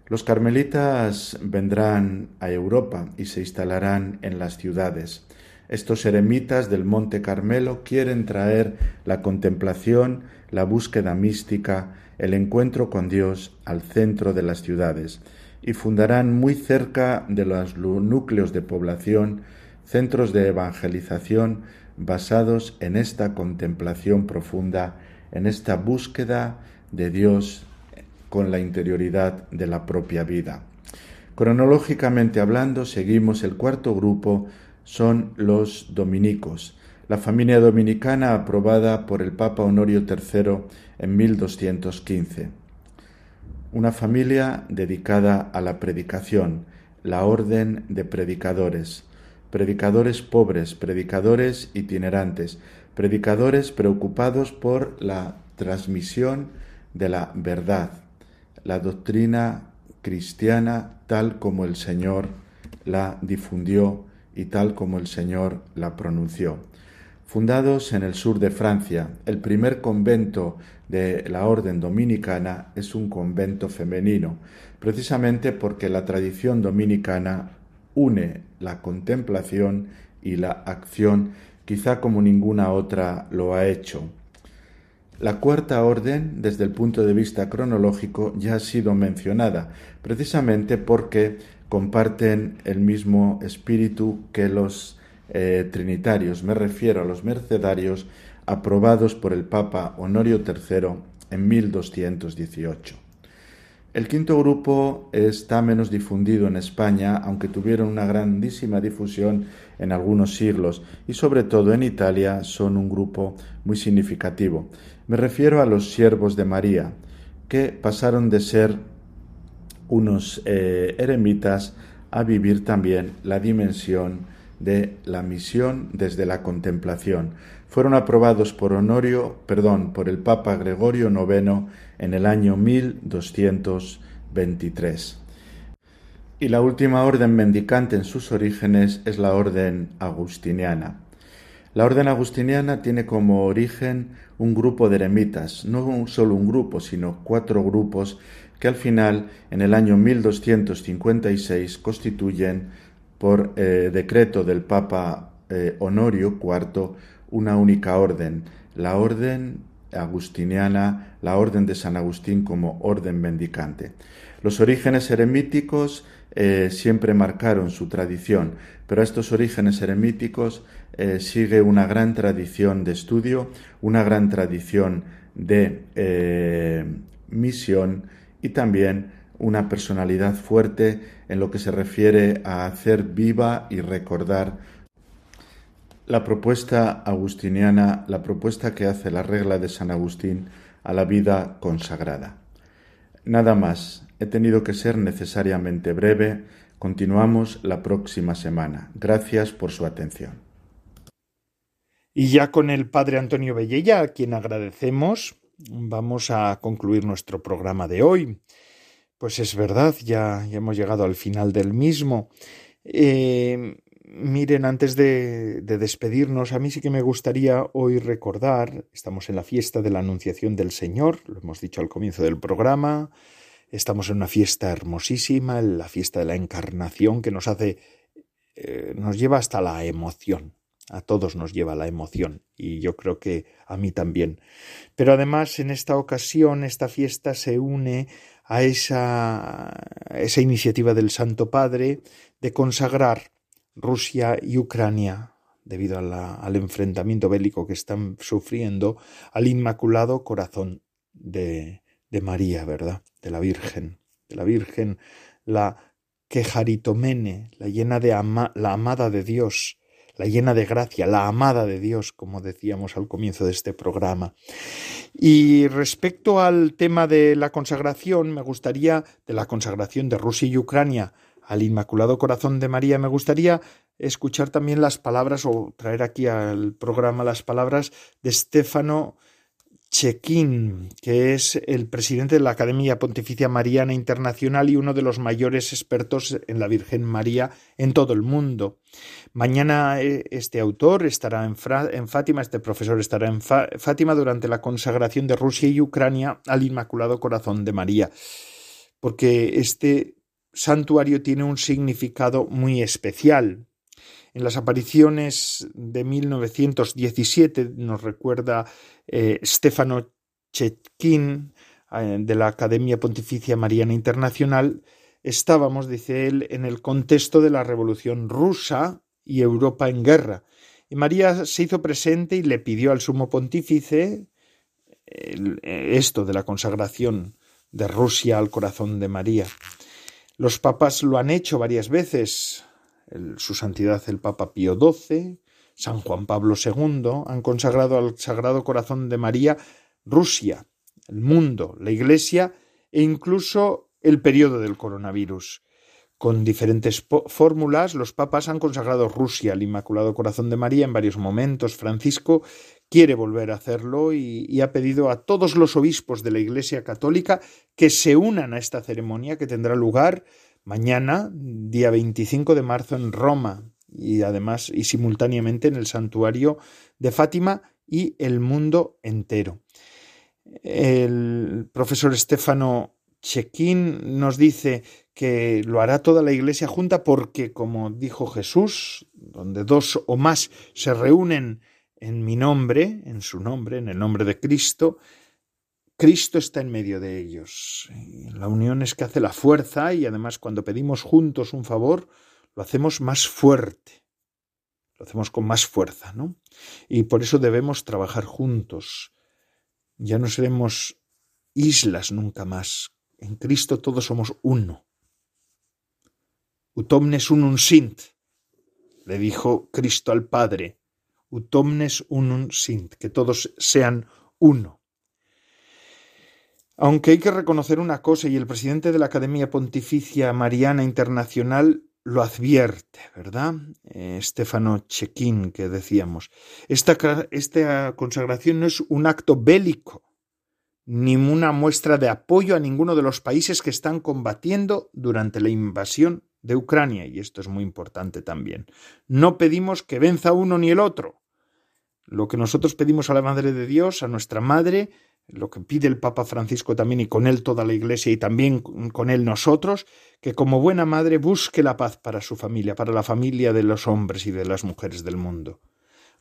Los carmelitas vendrán a Europa y se instalarán en las ciudades. Estos eremitas del Monte Carmelo quieren traer la contemplación, la búsqueda mística, el encuentro con Dios al centro de las ciudades y fundarán muy cerca de los núcleos de población centros de evangelización basados en esta contemplación profunda, en esta búsqueda de Dios con la interioridad de la propia vida. Cronológicamente hablando, seguimos el cuarto grupo, son los dominicos, la familia dominicana aprobada por el Papa Honorio III en 1215. Una familia dedicada a la predicación, la orden de predicadores, predicadores pobres, predicadores itinerantes, predicadores preocupados por la transmisión de la verdad, la doctrina cristiana tal como el Señor la difundió y tal como el Señor la pronunció. Fundados en el sur de Francia, el primer convento de la orden dominicana es un convento femenino, precisamente porque la tradición dominicana une la contemplación y la acción quizá como ninguna otra lo ha hecho. La cuarta orden, desde el punto de vista cronológico, ya ha sido mencionada, precisamente porque comparten el mismo espíritu que los eh, trinitarios, me refiero a los mercedarios aprobados por el Papa Honorio III en 1218. El quinto grupo está menos difundido en España, aunque tuvieron una grandísima difusión en algunos siglos y sobre todo en Italia son un grupo muy significativo. Me refiero a los siervos de María, que pasaron de ser unos eh, eremitas a vivir también la dimensión de la misión desde la contemplación. Fueron aprobados por Honorio, perdón, por el Papa Gregorio IX en el año 1223. Y la última orden mendicante en sus orígenes es la orden agustiniana. La orden agustiniana tiene como origen un grupo de eremitas, no solo un grupo, sino cuatro grupos que al final, en el año 1256, constituyen por eh, decreto del Papa eh, Honorio IV una única orden, la orden agustiniana, la orden de San Agustín como orden mendicante. Los orígenes eremíticos eh, siempre marcaron su tradición, pero a estos orígenes eremíticos eh, sigue una gran tradición de estudio, una gran tradición de eh, misión y también una personalidad fuerte en lo que se refiere a hacer viva y recordar la propuesta agustiniana, la propuesta que hace la regla de San Agustín a la vida consagrada. Nada más, he tenido que ser necesariamente breve, continuamos la próxima semana. Gracias por su atención. Y ya con el padre Antonio Bellella, a quien agradecemos, vamos a concluir nuestro programa de hoy. Pues es verdad, ya, hemos llegado al final del mismo. Eh, miren, antes de, de, despedirnos, a mí sí que me gustaría hoy recordar, estamos en la fiesta de la Anunciación del Señor, lo hemos dicho al comienzo del programa, estamos en una fiesta hermosísima, la fiesta de la Encarnación, que nos hace, eh, nos lleva hasta la emoción a todos nos lleva la emoción y yo creo que a mí también. Pero además en esta ocasión esta fiesta se une a esa, esa iniciativa del Santo Padre de consagrar Rusia y Ucrania debido al enfrentamiento bélico que están sufriendo al Inmaculado Corazón de, María, ¿verdad? De la Virgen, de la Virgen, la quejaritomene, la llena de la amada de Dios, la llena de gracia, la amada de Dios, como decíamos al comienzo de este programa. Y respecto al tema de la consagración, me gustaría, de la consagración de Rusia y Ucrania al Inmaculado Corazón de María, me gustaría escuchar también las palabras o traer aquí al programa las palabras de Stefano Chequín, que es el presidente de la Academia Pontificia Mariana Internacional y uno de los mayores expertos en la Virgen María en todo el mundo. Mañana eh, este autor estará en Fátima, este profesor estará en Fátima durante la consagración de Rusia y Ucrania al Inmaculado Corazón de María, porque este santuario tiene un significado muy especial. En las apariciones de 1917 nos recuerda eh, Stefano Chetkin eh, de la Academia Pontificia Mariana Internacional, estábamos, dice él, en el contexto de la Revolución rusa y Europa en guerra. Y María se hizo presente y le pidió al sumo pontífice esto de la consagración de Rusia al corazón de María. Los papas lo han hecho varias veces. su santidad el Papa Pío XII, San Juan Pablo II han consagrado al Sagrado Corazón de María Rusia, el mundo, la Iglesia e incluso el periodo del coronavirus. Con diferentes fórmulas, los papas han consagrado Rusia al Inmaculado Corazón de María en varios momentos. Francisco quiere volver a hacerlo y, ha pedido a todos los obispos de la Iglesia Católica que se unan a esta ceremonia que tendrá lugar mañana, día 25 de marzo, en Roma y además y simultáneamente en el santuario de Fátima y el mundo entero. El profesor Estefano Chequín nos dice que lo hará toda la iglesia junta porque, como dijo Jesús, donde dos o más se reúnen en mi nombre, en su nombre, en el nombre de Cristo, Cristo está en medio de ellos. La unión es que hace la fuerza y además cuando pedimos juntos un favor, lo hacemos más fuerte, lo hacemos con más fuerza, ¿no? Y por eso debemos trabajar juntos. Ya no seremos islas nunca más. En Cristo todos somos uno. Utomnes unum sint, le dijo Cristo al Padre. Utomnes unum sint, que todos sean uno. Aunque hay que reconocer una cosa, y el presidente de la Academia Pontificia Mariana Internacional lo advierte, ¿verdad? Eh, Stefano Chequín, que decíamos. Esta, esta consagración no es un acto bélico, ni una muestra de apoyo a ninguno de los países que están combatiendo durante la invasión de Ucrania, y esto es muy importante también. No pedimos que venza uno ni el otro. Lo que nosotros pedimos a la Madre de Dios, a nuestra Madre, lo que pide el Papa Francisco también y con él toda la Iglesia y también con él nosotros, que como buena madre busque la paz para su familia, para la familia de los hombres y de las mujeres del mundo.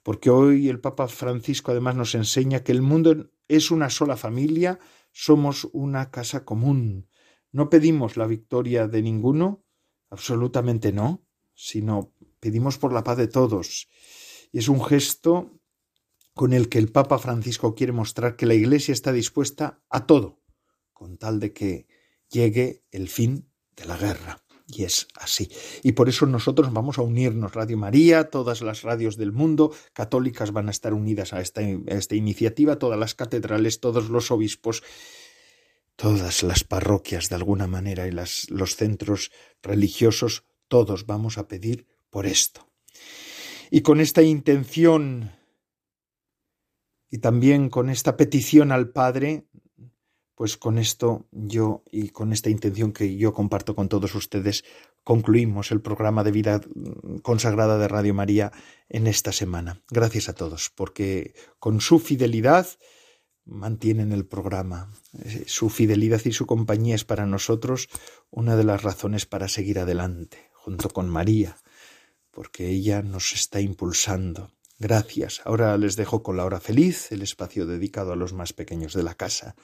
Porque hoy el Papa Francisco además nos enseña que el mundo es una sola familia, somos una casa común. No pedimos la victoria de ninguno, Absolutamente no, sino pedimos por la paz de todos. Y es un gesto con el que el Papa Francisco quiere mostrar que la Iglesia está dispuesta a todo, con tal de que llegue el fin de la guerra. Y es así. Y por eso nosotros vamos a unirnos. Radio María, todas las radios del mundo católicas van a estar unidas a esta, iniciativa, todas las catedrales, todos los obispos todas las parroquias de alguna manera y los centros religiosos, todos vamos a pedir por esto. Y con esta intención y también con esta petición al Padre, pues con esto yo y con esta intención que yo comparto con todos ustedes, concluimos el programa de vida consagrada de Radio María en esta semana. Gracias a todos, porque con su fidelidad, mantienen el programa. Eh, su fidelidad y su compañía es para nosotros una de las razones para seguir adelante, junto con María, porque ella nos está impulsando. Gracias. Ahora les dejo con la hora feliz, el espacio dedicado a los más pequeños de la casa.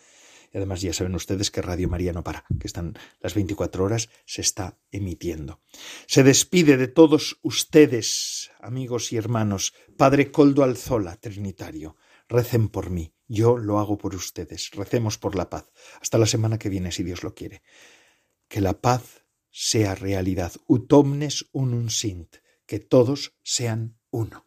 Y además ya saben ustedes que Radio María no para, que están las 24 horas, se está emitiendo. Se despide de todos ustedes, amigos y hermanos, Padre Coldo Alzola, Trinitario. Recen por mí yo lo hago por ustedes. Recemos por la paz. Hasta la semana que viene, si Dios lo quiere. Que la paz sea realidad. Utomnes unum sint. Que todos sean uno.